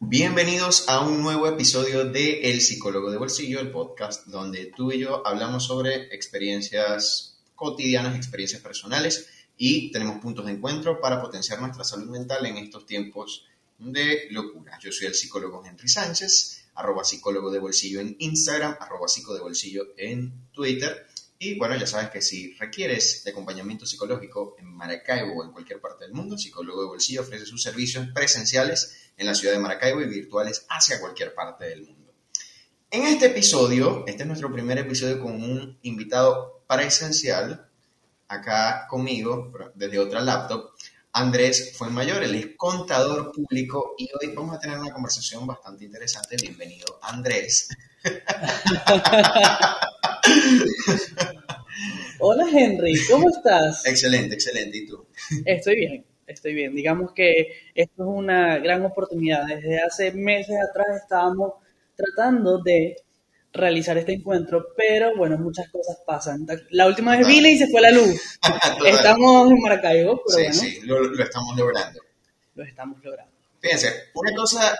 Bienvenidos a un nuevo episodio de El Psicólogo de Bolsillo, el podcast donde tú y yo hablamos sobre experiencias cotidianas, experiencias personales y tenemos puntos de encuentro para potenciar nuestra salud mental en estos tiempos de locura. Yo soy el psicólogo Henry Sánchez, arroba psicólogo de bolsillo en Instagram, arroba psico de bolsillo en Twitter. Y bueno, ya sabes que si requieres de acompañamiento psicológico en Maracaibo o en cualquier parte del mundo, Psicólogo de Bolsillo ofrece sus servicios presenciales en la ciudad de Maracaibo y virtuales hacia cualquier parte del mundo. En este episodio, este es nuestro primer episodio con un invitado presencial, acá conmigo, desde otra laptop, Andrés Fuenmayor, él es contador público y hoy vamos a tener una conversación bastante interesante. Bienvenido, Andrés. Hola Henry, ¿cómo estás? Excelente, excelente. ¿Y tú? Estoy bien, estoy bien. Digamos que esto es una gran oportunidad. Desde hace meses atrás estábamos tratando de realizar este encuentro, pero bueno, muchas cosas pasan. La última vez vine y se fue la luz. estamos en Maracaibo, pero sí, Sí, lo, lo estamos logrando. Lo estamos logrando. Fíjense, una cosa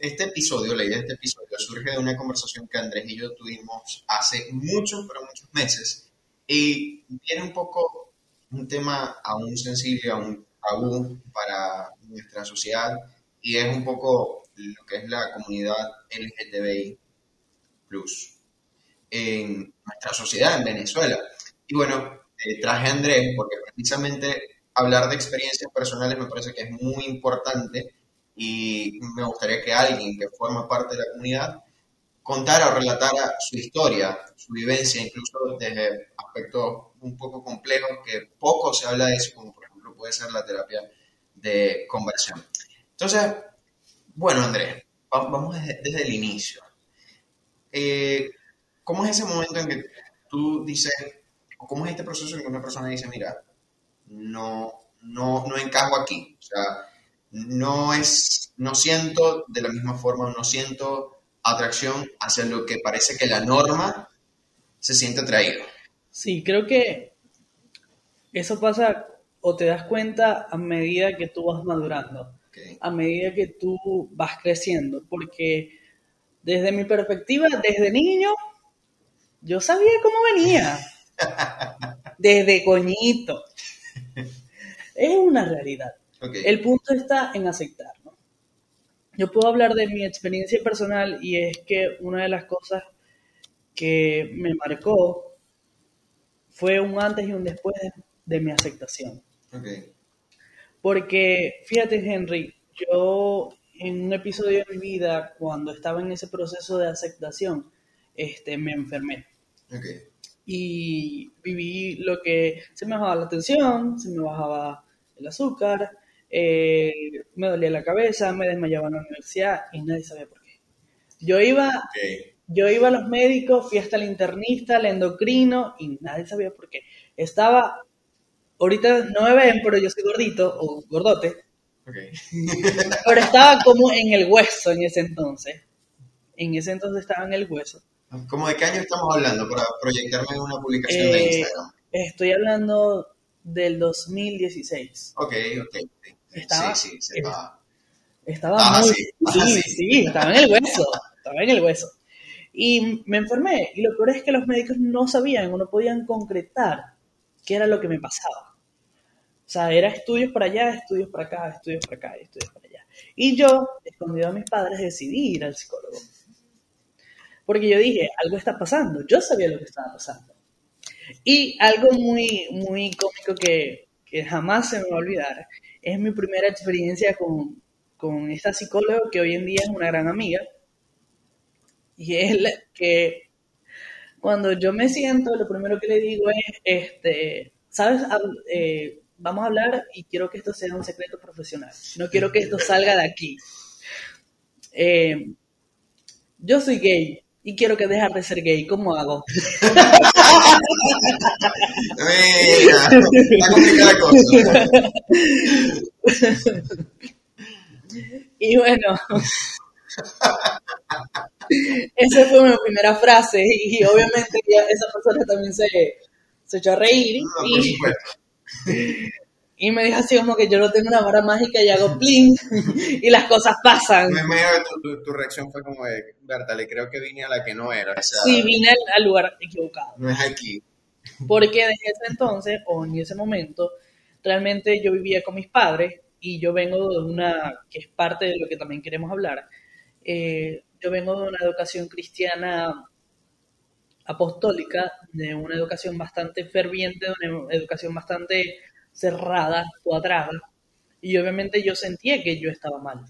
este episodio, la idea de este episodio, surge de una conversación que Andrés y yo tuvimos hace muchos, pero muchos meses, y viene un poco un tema aún sensible, aún aún para nuestra sociedad, y es un poco lo que es la comunidad LGTBI plus en nuestra sociedad en Venezuela. Y bueno, eh, traje a Andrés porque precisamente hablar de experiencias personales me parece que es muy importante y me gustaría que alguien que forma parte de la comunidad contara o relatara su historia, su vivencia, incluso desde aspectos un poco complejos que poco se habla de eso, como por puede ser la terapia de conversión. Entonces, bueno, Andrés, vamos desde, el inicio. Eh, ¿Cómo es ese momento en que tú dices, o cómo es este proceso en que una persona dice, mira, no, no, no encajo aquí? O sea, no es, no siento de la misma forma, no siento atracción hacia lo que parece que la norma se siente atraído. Sí, creo que eso pasa o te das cuenta a medida que tú vas madurando, a medida que tú vas creciendo, porque desde mi perspectiva, desde niño, yo sabía cómo venía, desde coñito. Es una realidad. El punto está en aceptar. Yo puedo hablar de mi experiencia personal y es que una de las cosas que me marcó fue un antes y un después de, mi aceptación. Porque, fíjate, Henry, yo en un episodio de mi vida, cuando estaba en ese proceso de aceptación, este, me enfermé. Y viví lo que se me bajaba la tensión, se me bajaba el azúcar, eh, me dolía la cabeza, me desmayaba en la universidad y nadie sabía por qué. Yo iba, yo iba a los médicos, fui hasta el internista, el endocrino y nadie sabía por qué. Estaba, ahorita no me ven, pero yo soy gordito o gordote. pero estaba como en el hueso en ese entonces. En ese entonces estaba en el hueso. ¿Cómo de qué año estamos hablando para proyectarme en una publicación de eh, Instagram? Estoy hablando del 2016. Ok, ok. Estaba, sí, sí, se va. Estaba ah, muy... Sí, sí, estaba en el hueso, estaba en el hueso. Y me enfermé. Y lo peor es que los médicos no sabían o no podían concretar qué era lo que me pasaba. O sea, era estudios para allá, estudios para acá, estudios para acá, estudios para allá. Y yo, escondido a mis padres, decidí ir al psicólogo. Porque yo dije, algo está pasando. Yo sabía lo que estaba pasando. Y algo muy, muy cómico que, que jamás se me va a olvidar es mi primera experiencia con, con esta psicóloga que hoy en día es una gran amiga. Y es que cuando yo me siento, lo primero que le digo es, este, ¿sabes? Eh, vamos a hablar y quiero que esto sea un secreto profesional. No quiero que esto salga de aquí. Eh, yo soy gay y quiero que dejar de ser gay. ¿Cómo hago? Mira, cosa. y bueno, esa fue mi primera frase y obviamente esa persona también se, se echó a reír. y, Y me dijo así como que yo no tengo una vara mágica y hago pling y las cosas pasan. Me imagino que tu, reacción fue como de, le creo que vine a la que no era. sí, vine al, lugar equivocado. No es aquí. Porque desde ese entonces, o en ese momento, realmente yo vivía con mis padres y yo vengo de una, que es parte de lo que también queremos hablar, eh, yo vengo de una educación cristiana apostólica, de una educación bastante ferviente, de una educación bastante cerrada, cuadrada, y obviamente yo sentía que yo estaba mal.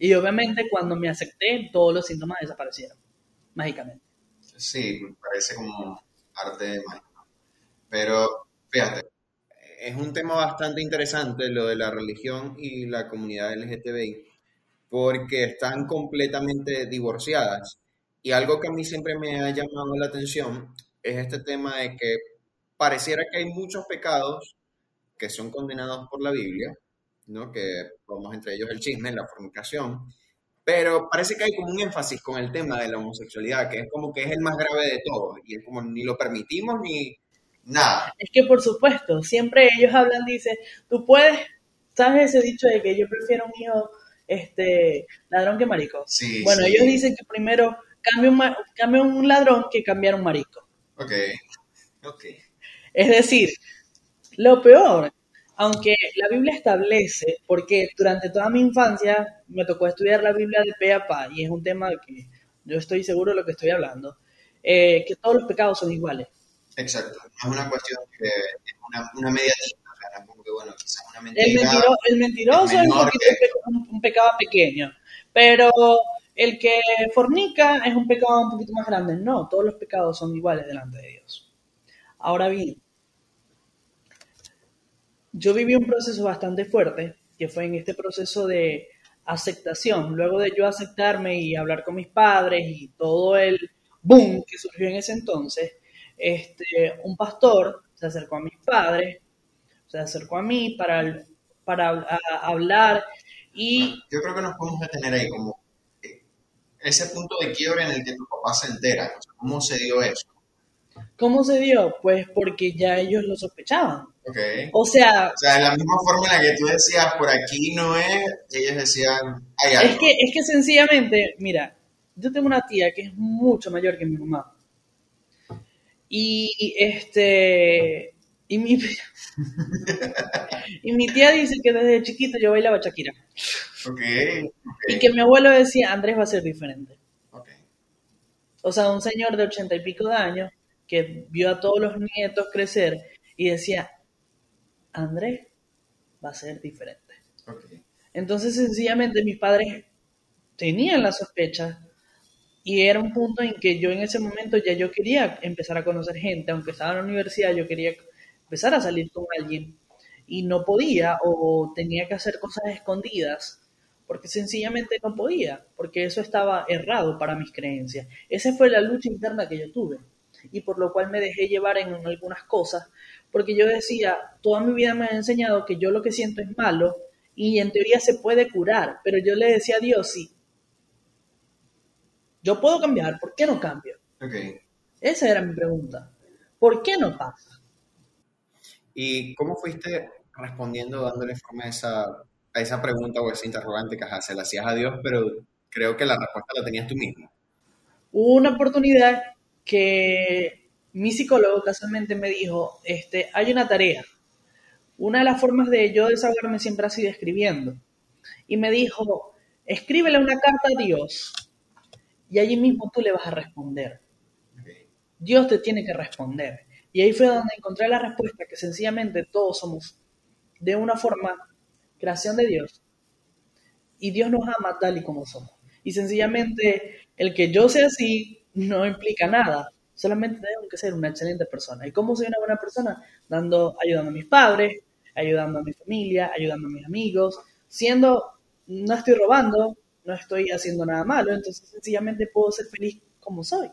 Y obviamente cuando me acepté, todos los síntomas desaparecieron, mágicamente. Sí, parece como arte de mágico. Pero, fíjate, es un tema bastante interesante lo de la religión y la comunidad LGTBI, porque están completamente divorciadas. Y algo que a mí siempre me ha llamado la atención es este tema de que pareciera que hay muchos pecados que son condenados por la Biblia, ¿no? que vamos entre ellos el chisme, la fornicación, pero parece que hay como un énfasis con el tema de la homosexualidad, que es como que es el más grave de todos, y es como ni lo permitimos ni nada. Es que por supuesto, siempre ellos hablan, dice, tú puedes, ¿sabes ese dicho de que yo prefiero un hijo este, ladrón que marico? Sí, bueno, ellos dicen que primero cambia un, cambia un ladrón que cambiar un marico. Ok, ok. Es decir, lo peor, aunque la Biblia establece, porque durante toda mi infancia me tocó estudiar la Biblia de pe a pa, y es un tema que yo estoy seguro de lo que estoy hablando, eh, que todos los pecados son iguales. Exacto, es una cuestión que es una, una media bueno, quizás una mentira. El, mentiroso es, un, un, pecado pequeño, pero el que fornica es un pecado un poquito más grande. No, todos los pecados son iguales delante de Dios. Ahora bien, yo viví un proceso bastante fuerte, que fue en este proceso de aceptación. Luego de yo aceptarme y hablar con mis padres y todo el boom que surgió en ese entonces, este, un pastor se acercó a mis padres, se acercó a mí para, para hablar y... Yo creo que nos podemos detener ahí como ese punto de quiebre en el que tu papá se entera. ¿Cómo se dio eso? ¿Cómo se dio? Pues porque ya ellos lo sospechaban. Okay. O sea... O sea, de la misma forma en la que tú decías, por aquí no es, ellos decían, hay algo. Es que, es que sencillamente, mira, yo tengo una tía que es mucho mayor que mi mamá. Y este... Y mi, y mi tía dice que desde chiquito yo bailaba Shakira. Okay, Y que mi abuelo decía, Andrés va a ser diferente. Okay. O sea, un señor de ochenta y pico de años que vio a todos los nietos crecer y decía, Andrés va a ser diferente. Entonces, sencillamente, mis padres tenían la sospecha y era un punto en que yo en ese momento ya yo quería empezar a conocer gente, aunque estaba en la universidad, yo quería empezar a salir con alguien y no podía o tenía que hacer cosas escondidas porque sencillamente no podía, porque eso estaba errado para mis creencias. Esa fue la lucha interna que yo tuve y por lo cual me dejé llevar en algunas cosas, porque yo decía, toda mi vida me ha enseñado que yo lo que siento es malo y en teoría se puede curar, pero yo le decía a Dios, sí, yo puedo cambiar, ¿por qué no cambio? Okay. Esa era mi pregunta. ¿Por qué no pasa? ¿Y cómo fuiste respondiendo, dándole forma a esa, a esa pregunta o esa interrogante que se la hacías a Dios, pero creo que la respuesta la tenías tú mismo? Hubo una oportunidad que mi psicólogo casualmente me dijo, este, hay una tarea. Una de las formas de yo desahogarme siempre ha sido escribiendo. Y me dijo, escríbele una carta a Dios y allí mismo tú le vas a responder. Dios te tiene que responder. Y ahí fue donde encontré la respuesta, que sencillamente todos somos de una forma creación de Dios. Y Dios nos ama tal y como somos. Y sencillamente el que yo sea así no implica nada. Solamente tengo que ser una excelente persona. ¿Y cómo soy una buena persona? Dando, ayudando a mis padres, ayudando a mi familia, ayudando a mis amigos, siendo, no estoy robando, no estoy haciendo nada malo, entonces sencillamente puedo ser feliz como soy,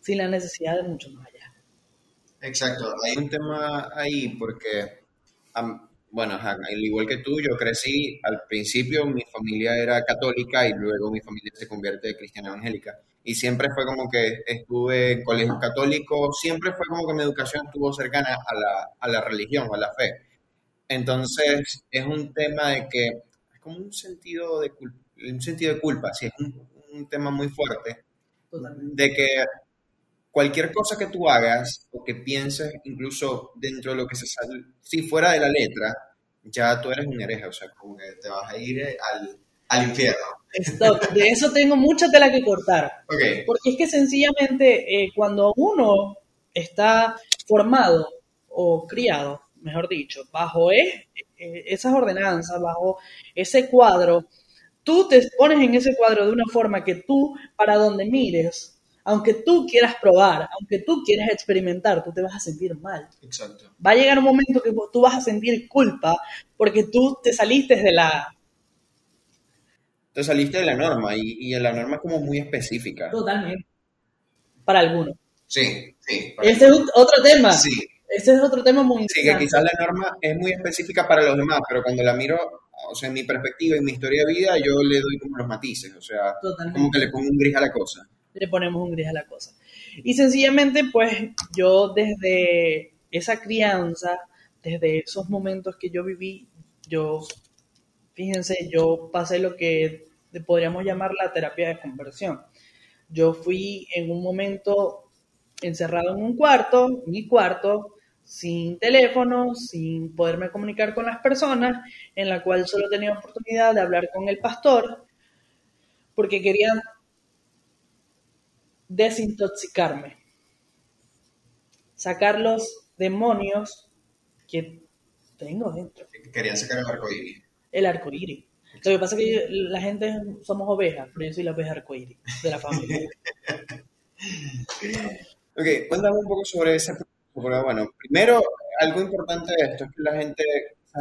sin la necesidad de mucho más allá. Exacto, hay un tema ahí porque, bueno, al igual que tú, yo crecí, al principio mi familia era católica y luego mi familia se convierte de cristiana evangélica. Y siempre fue como que estuve en colegio católico, siempre fue como que mi educación estuvo cercana a la, a la religión, a la fe. Entonces, es un tema de que es como un sentido de, culpa, un sentido de culpa, sí, es un, un tema muy fuerte, de que cualquier cosa que tú hagas o que pienses, incluso dentro de lo que se sale, si fuera de la letra, ya tú eres un hereje, o sea, como que te vas a ir al, al infierno. Stop. De eso tengo mucha tela que cortar. Porque es que sencillamente eh, cuando uno está formado o criado, mejor dicho, bajo e, esas ordenanzas, bajo ese cuadro, tú te pones en ese cuadro de una forma que tú, para donde mires, aunque tú quieras probar, aunque tú quieras experimentar, tú te vas a sentir mal. Exacto. Va a llegar un momento que tú vas a sentir culpa porque tú te saliste de la... Te saliste de la norma y, y la norma es como muy específica. Totalmente. Para algunos. Sí, sí. Ese es otro tema. Sí. Ese es otro tema muy Sí, que quizás la norma es muy específica para los demás, pero cuando la miro, o sea, en mi perspectiva, en mi historia de vida, yo le doy como los matices, o sea, como que le pongo un gris a la cosa. Le ponemos un gris a la cosa. Y sencillamente, pues, yo desde esa crianza, desde esos momentos que yo viví, yo, fíjense, yo pasé lo que podríamos llamar la terapia de conversión. Yo fui en un momento encerrado en un cuarto, mi cuarto, sin teléfono, sin poderme comunicar con las personas, en la cual solo tenía oportunidad de hablar con el pastor, porque querían desintoxicarme, sacar los demonios que tengo dentro. Querían sacar el arco iris. El arco iris. Lo que pasa es que la gente somos ovejas, pero yo soy la oveja arcoíris de la familia. ok, cuéntame un poco sobre ese bueno, primero, algo importante de esto es que la gente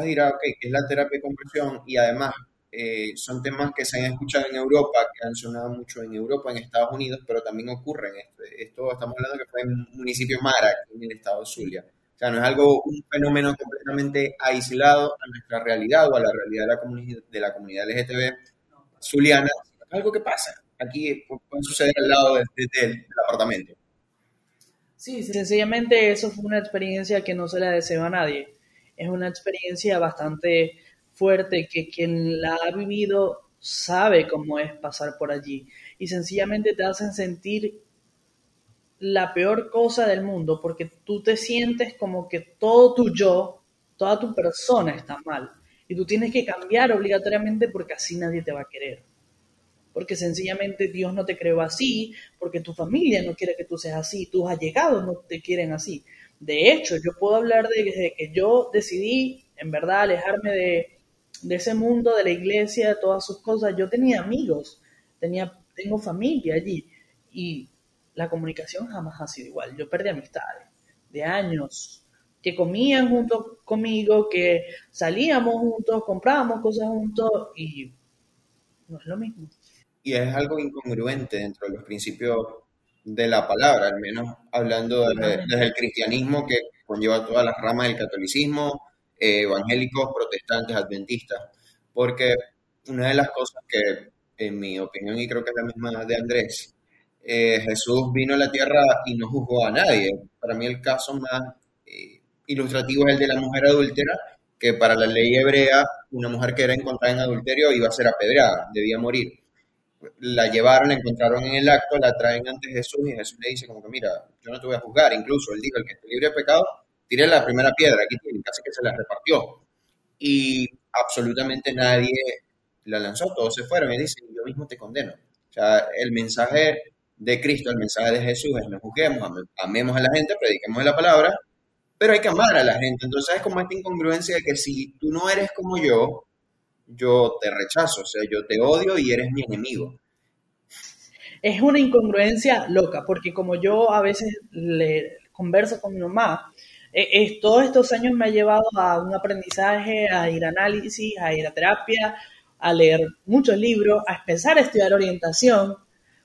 dirá, ok, que es la terapia de conversión y además eh, son temas que se han escuchado en Europa, que han sonado mucho en Europa, en Estados Unidos, pero también ocurren. Esto, esto estamos hablando que fue en el municipio Mara, en el estado de Zulia. O sea, no es algo, un fenómeno completamente aislado a nuestra realidad o a la realidad de la, comunidad, de la comunidad LGTB zuliana, algo que pasa. Aquí puede suceder al lado del apartamento. Sí, sencillamente eso fue una experiencia que no se la deseo a nadie. Es una experiencia bastante fuerte que quien la ha vivido sabe cómo es pasar por allí. Y sencillamente te hacen sentir la peor cosa del mundo porque tú te sientes como que todo tu yo, toda tu persona está mal. Y tú tienes que cambiar obligatoriamente porque así nadie te va a querer. Porque sencillamente Dios no te creó así, porque tu familia no quiere que tú seas así, tus allegados no te quieren así. De hecho, yo puedo hablar de que yo decidí, en verdad, alejarme de, ese mundo, de la iglesia, de todas sus cosas. Yo tenía amigos, tenía, tengo familia allí y la comunicación jamás ha sido igual. Yo perdí amistades de años, que comían juntos conmigo, que salíamos juntos, comprábamos cosas juntos y no es lo mismo y es algo incongruente dentro de los principios de la palabra, al menos hablando desde, el cristianismo que conlleva todas las ramas del catolicismo, eh, evangélicos, protestantes, adventistas, porque una de las cosas que, en mi opinión, y creo que es la misma de Andrés, eh, Jesús vino a la tierra y no juzgó a nadie. Para mí el caso más eh, ilustrativo es el de la mujer adúltera, que para la ley hebrea, una mujer que era encontrada en adulterio iba a ser apedreada, debía morir la llevaron, la encontraron en el acto, la traen ante Jesús y Jesús le dice como que, mira, yo no te voy a juzgar. Incluso él dijo, el que esté libre de pecado, tire la primera piedra, aquí casi que se la repartió. Y absolutamente nadie la lanzó, todos se fueron y dicen, yo mismo te condeno. O sea, el mensaje de Cristo, el mensaje de Jesús es no juzguemos, amemos a la gente, prediquemos la palabra, pero hay que amar a la gente. Entonces es como esta incongruencia de que si tú no eres como yo, yo te rechazo, o sea, yo te odio y eres mi enemigo. Es una incongruencia loca, porque como yo a veces le converso con mi mamá, eh, todos estos años me ha llevado a un aprendizaje, a ir a análisis, a ir a terapia, a leer muchos libros, a empezar a estudiar orientación,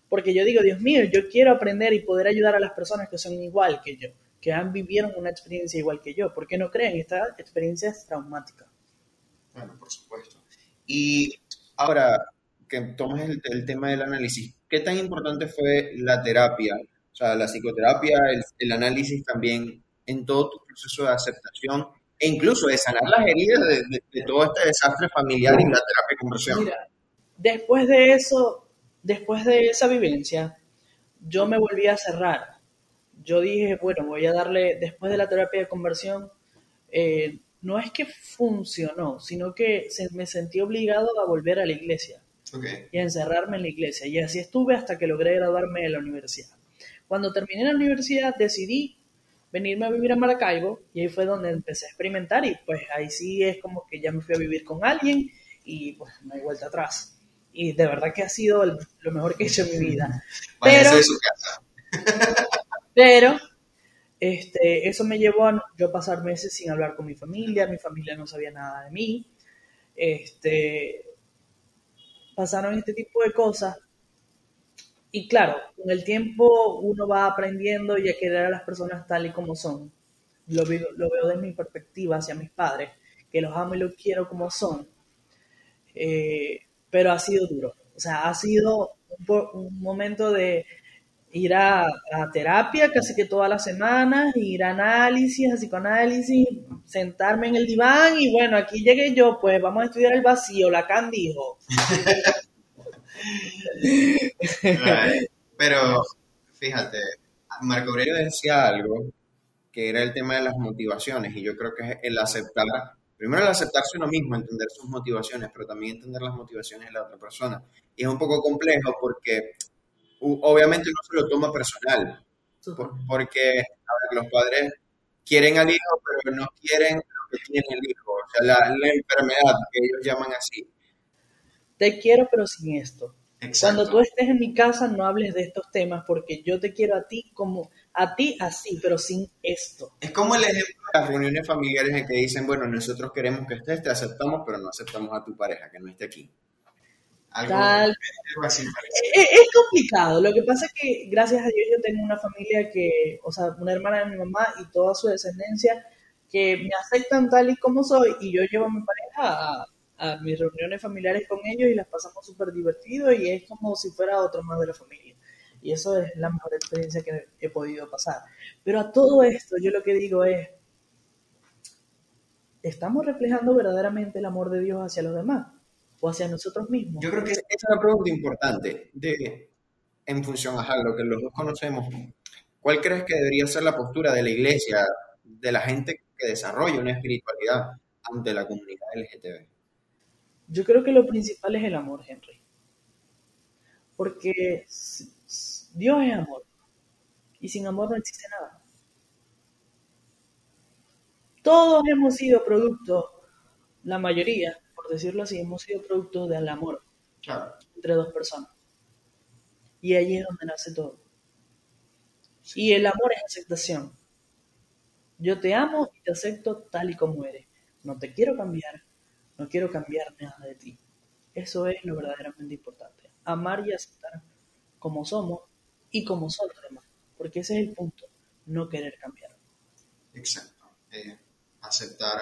porque yo digo, Dios mío, yo quiero aprender y poder ayudar a las personas que son igual que yo, que han vivido una experiencia igual que yo. ¿Por qué no creen? Esta experiencia es traumática. Bueno, por supuesto. Y ahora que tomes el, tema del análisis, ¿qué tan importante fue la terapia? O sea, la psicoterapia, el, análisis también en todo tu proceso de aceptación e incluso de sanar las heridas de, todo este desastre familiar y la terapia de conversión. Mira, después de eso, después de esa vivencia, yo me volví a cerrar. Yo dije, bueno, voy a darle, después de la terapia de conversión, eh, no es que funcionó, sino que me sentí obligado a volver a la iglesia y a encerrarme en la iglesia. Y así estuve hasta que logré graduarme de la universidad. Cuando terminé la universidad decidí venirme a vivir a Maracaibo y ahí fue donde empecé a experimentar y pues ahí sí es como que ya me fui a vivir con alguien y pues no hay vuelta atrás. Y de verdad que ha sido lo mejor que he hecho en mi vida. Pero, pero este, eso me llevó a yo pasar meses sin hablar con mi familia, mi familia no sabía nada de mí. Este, pasaron este tipo de cosas. Y claro, con el tiempo uno va aprendiendo y a querer a las personas tal y como son. Lo veo, lo veo desde mi perspectiva hacia mis padres, que los amo y los quiero como son. Eh, pero ha sido duro. O sea, ha sido un momento de, ir a, terapia casi que todas las semanas, ir a análisis, a psicoanálisis, sentarme en el diván y bueno, aquí llegué yo, pues vamos a estudiar el vacío, Lacan dijo. Pero fíjate, Marco Aurelio decía algo que era el tema de las motivaciones y yo creo que es el aceptar, primero el aceptarse uno mismo, entender sus motivaciones, pero también entender las motivaciones de la otra persona. Y es un poco complejo porque obviamente no se lo toma personal, porque los padres quieren al hijo, pero no quieren lo que tiene el hijo, o sea, la, enfermedad que ellos llaman así. Te quiero, pero sin esto. Cuando tú estés en mi casa, no hables de estos temas, porque yo te quiero a ti como a ti así, pero sin esto. Es como el ejemplo de las reuniones familiares en que dicen, bueno, nosotros queremos que estés, te aceptamos, pero no aceptamos a tu pareja que no esté aquí. Es, complicado. Lo que pasa es que, gracias a Dios, yo tengo una familia que, o sea, una hermana de mi mamá y toda su descendencia que me aceptan tal y como soy y yo llevo a mi pareja a, mis reuniones familiares con ellos y las pasamos súper divertido y es como si fuera otro más de la familia. Y eso es la mejor experiencia que he podido pasar. Pero a todo esto, yo lo que digo es, ¿estamos reflejando verdaderamente el amor de Dios hacia los demás? o hacia nosotros mismos? Yo creo que esa es una pregunta importante de, en función a lo que los dos conocemos. ¿Cuál crees que debería ser la postura de la iglesia, de la gente que desarrolla una espiritualidad ante la comunidad LGTB? Yo creo que lo principal es el amor, Henry. Porque Dios es amor. Y sin amor no existe nada. Todos hemos sido producto, la mayoría, decirlo así, hemos sido producto del amor entre dos personas. Y ahí es donde nace todo. Y el amor es aceptación. Yo te amo y te acepto tal y como eres. No te quiero cambiar, no quiero cambiar nada de ti. Eso es lo verdaderamente importante. Amar y aceptar como somos y como son los. Porque ese es el punto, no querer cambiar. Exacto. Eh, aceptar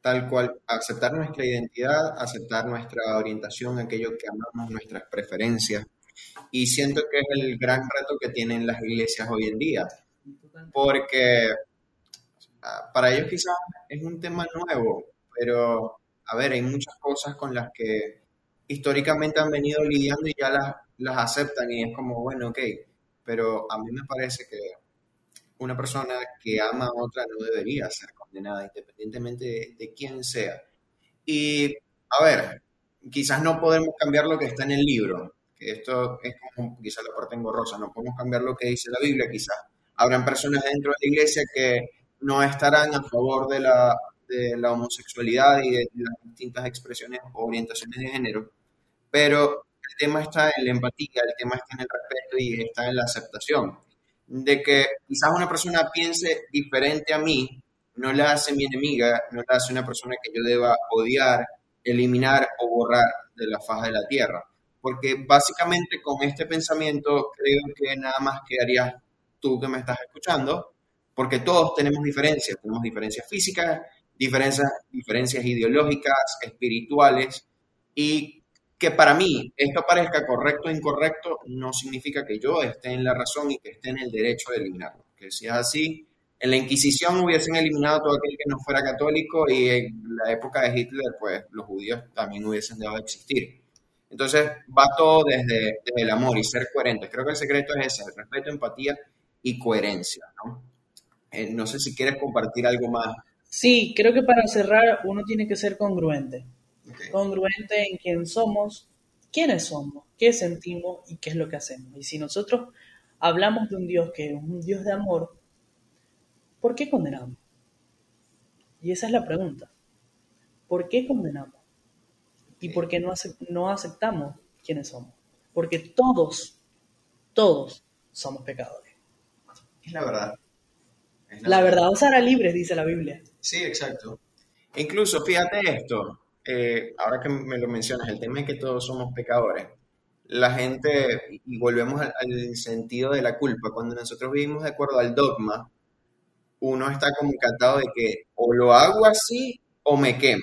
tal cual, aceptar nuestra identidad, aceptar nuestra orientación, aquello que amamos, nuestras preferencias. Y siento que es el gran reto que tienen las iglesias hoy en día, porque ah, para ellos quizás es un tema nuevo, pero a ver, hay muchas cosas con las que históricamente han venido lidiando y ya las, las aceptan y es como, bueno, ok, pero a mí me parece que una persona que ama a otra no debería ser condenada, independientemente de, quién sea. Y, a ver, quizás no podemos cambiar lo que está en el libro, que esto es como quizás la parte engorrosa, no podemos cambiar lo que dice la Biblia, quizás. Habrán personas dentro de la iglesia que no estarán a favor de la, de la homosexualidad y de las distintas expresiones o orientaciones de género, pero el tema está en la empatía, el tema está en el respeto y está en la aceptación de que quizás una persona piense diferente a mí, no la hace mi enemiga, no la hace una persona que yo deba odiar, eliminar o borrar de la faz de la tierra. Porque básicamente con este pensamiento creo que nada más quedarías tú que me estás escuchando, porque todos tenemos diferencias, tenemos diferencias físicas, diferencias, diferencias ideológicas, espirituales, y que para mí esto parezca correcto o incorrecto no significa que yo esté en la razón y que esté en el derecho de eliminarlo. Que si es así, en la Inquisición hubiesen eliminado todo aquel que no fuera católico y en la época de Hitler, pues los judíos también hubiesen dejado de existir. Entonces va todo desde, el amor y ser coherente. Creo que el secreto es ese, el respeto, empatía y coherencia. ¿no? Eh, no sé si quieres compartir algo más. Sí, creo que para cerrar uno tiene que ser congruente. Congruente en quién somos, quiénes somos, qué sentimos y qué es lo que hacemos. Y si nosotros hablamos de un Dios que es un Dios de amor, ¿por qué condenamos? Y esa es la pregunta. ¿Por qué condenamos? ¿Y por qué no, no aceptamos quiénes somos? Porque todos, todos somos pecadores. Es la verdad. La, verdad. os hará libres, dice la Biblia. Sí, exacto. Incluso, fíjate esto, eh, ahora que me lo mencionas, el tema es que todos somos pecadores. La gente, y volvemos al, al, sentido de la culpa, cuando nosotros vivimos de acuerdo al dogma, uno está como encantado de que o lo hago así o me quemo.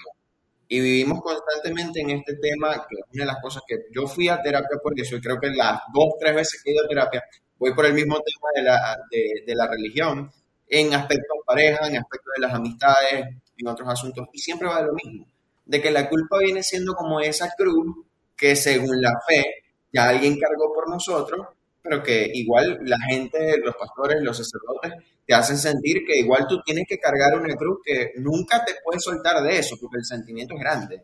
Y vivimos constantemente en este tema, que es una de las cosas que yo fui a terapia por eso, y creo que las dos, tres veces que he ido a terapia, voy por el mismo tema de la, de, de la religión, en aspectos pareja, en aspectos de las amistades, en otros asuntos, y siempre va de lo mismo, de que la culpa viene siendo como esa cruz que según la fe ya alguien cargó por nosotros, pero que igual la gente, los pastores, los sacerdotes, te hacen sentir que igual tú tienes que cargar una cruz que nunca te puedes soltar de eso, porque el sentimiento es grande.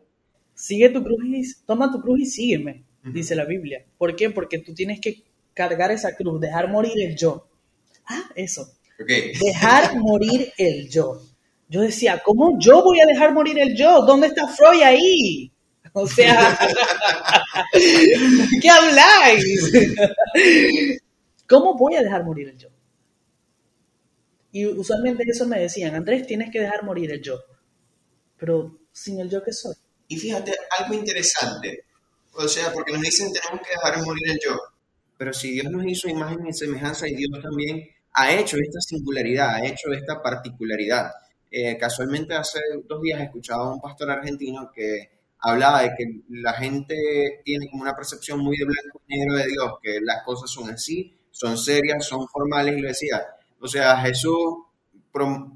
Sigue tu cruz y toma tu cruz y sígueme, dice la Biblia. ¿Por qué? Porque tú tienes que cargar esa cruz, dejar morir el yo. Ah, eso. Dejar morir el yo. Yo decía, ¿cómo yo voy a dejar morir el yo? ¿Dónde está Freud ahí? O sea, ¿qué habláis? ¿Cómo voy a dejar morir el yo? Y usualmente eso me decían, Andrés, tienes que dejar morir el yo. Pero sin el yo que soy. Y fíjate, algo interesante. O sea, porque nos dicen tenemos que dejar morir el yo. Pero si Dios nos hizo imagen y semejanza y Dios también ha hecho esta singularidad, ha hecho esta particularidad. Eh, casualmente hace dos días escuchaba a un pastor argentino que hablaba de que la gente tiene como una percepción muy de blanco y negro de Dios, que las cosas son así, son serias, son formales, y lo decía, o sea, Jesús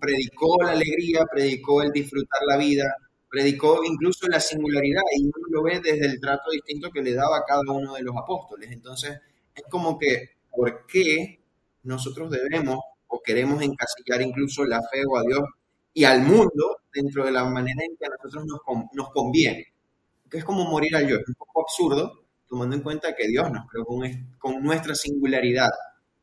predicó la alegría, predicó el disfrutar la vida, predicó incluso la singularidad y uno lo ve desde el trato distinto que le daba a cada uno de los apóstoles. Entonces, es como que, ¿por qué nosotros debemos o queremos encasillar incluso la fe o a Dios y al mundo dentro de la manera en que a nosotros nos, nos conviene? Que es como morir al yo, es un poco absurdo, tomando en cuenta que Dios nos creó con, con nuestra singularidad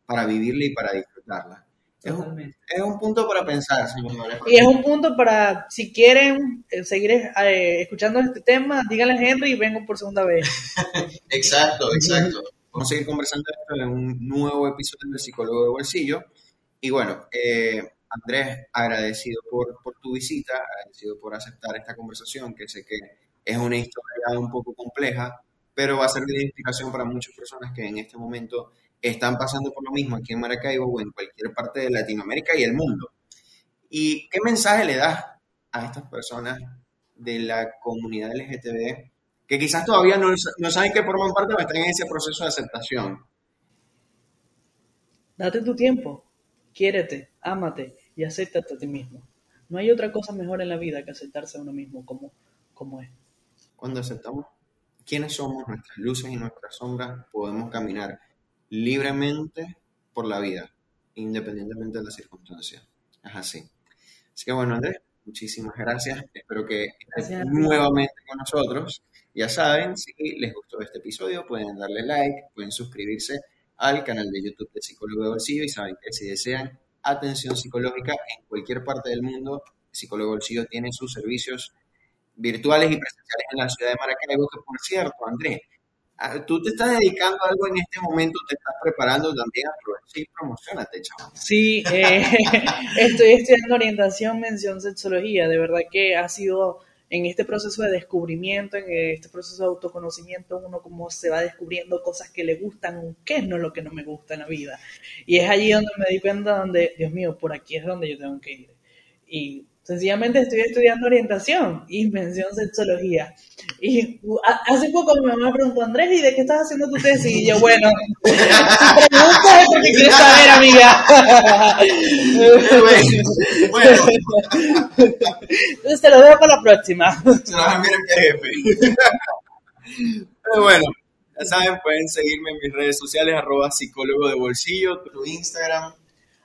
para vivirla y para disfrutarla. Es un, es un, punto para pensar, señores. Y es un punto para, si quieren eh, seguir eh, escuchando este tema, díganle a Henry y vengo por segunda vez. exacto, exacto. Vamos a seguir conversando esto en un nuevo episodio de Psicólogo de Bolsillo. Y bueno, eh, Andrés, agradecido por, tu visita, agradecido por aceptar esta conversación, que sé que es una historia un poco compleja, pero va a ser de identificación para muchas personas que en este momento están pasando por lo mismo aquí en Maracaibo o en cualquier parte de Latinoamérica y el mundo. ¿Y qué mensaje le das a estas personas de la comunidad LGTB que quizás todavía no, no saben que forman parte o están en ese proceso de aceptación? Date tu tiempo, quiérete, ámate y acéptate a ti mismo. No hay otra cosa mejor en la vida que aceptarse a uno mismo como, como es. Cuando aceptamos quiénes somos, nuestras luces y nuestras sombras, podemos caminar libremente por la vida, independientemente de las circunstancias. Es así. Así que bueno, Andrés, muchísimas gracias. Espero que nuevamente con nosotros. Ya saben, si les gustó este episodio, pueden darle like, pueden suscribirse al canal de YouTube de Psicólogo de Bolsillo y saben que si desean atención psicológica en cualquier parte del mundo, Psicólogo Bolsillo tiene sus servicios virtuales y presenciales en la ciudad de Maracaibo, que por cierto, Andrés, Ah, tú te estás dedicando a algo en este momento, te estás preparando también a sí, promocionate, chaval. Sí, eh, estoy estudiando orientación, mención, sexología. De verdad que ha sido en este proceso de descubrimiento, en este proceso de autoconocimiento, uno como se va descubriendo cosas que le gustan, qué es no lo que no me gusta en la vida. Y es allí donde me di cuenta donde, Dios mío, por aquí es donde yo tengo que ir. Y Sencillamente estoy estudiando orientación y mención sexología. Y hace poco mi mamá preguntó, Andrés, ¿y de qué estás haciendo tu tesis? Y yo, bueno, si preguntas es porque quieres saber, amiga. bueno. Entonces te lo dejo para la próxima. Se lo a jefe. Pero bueno, ya saben, pueden seguirme en mis redes sociales, arroba psicólogo de bolsillo, tu Instagram.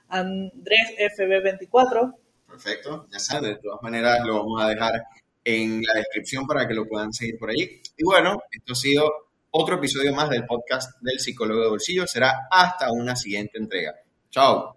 AndrésFB24. Perfecto, ya saben, de todas maneras lo vamos a dejar en la descripción para que lo puedan seguir por allí. Y bueno, esto ha sido otro episodio más del podcast del psicólogo de bolsillo. Será hasta una siguiente entrega. Chao.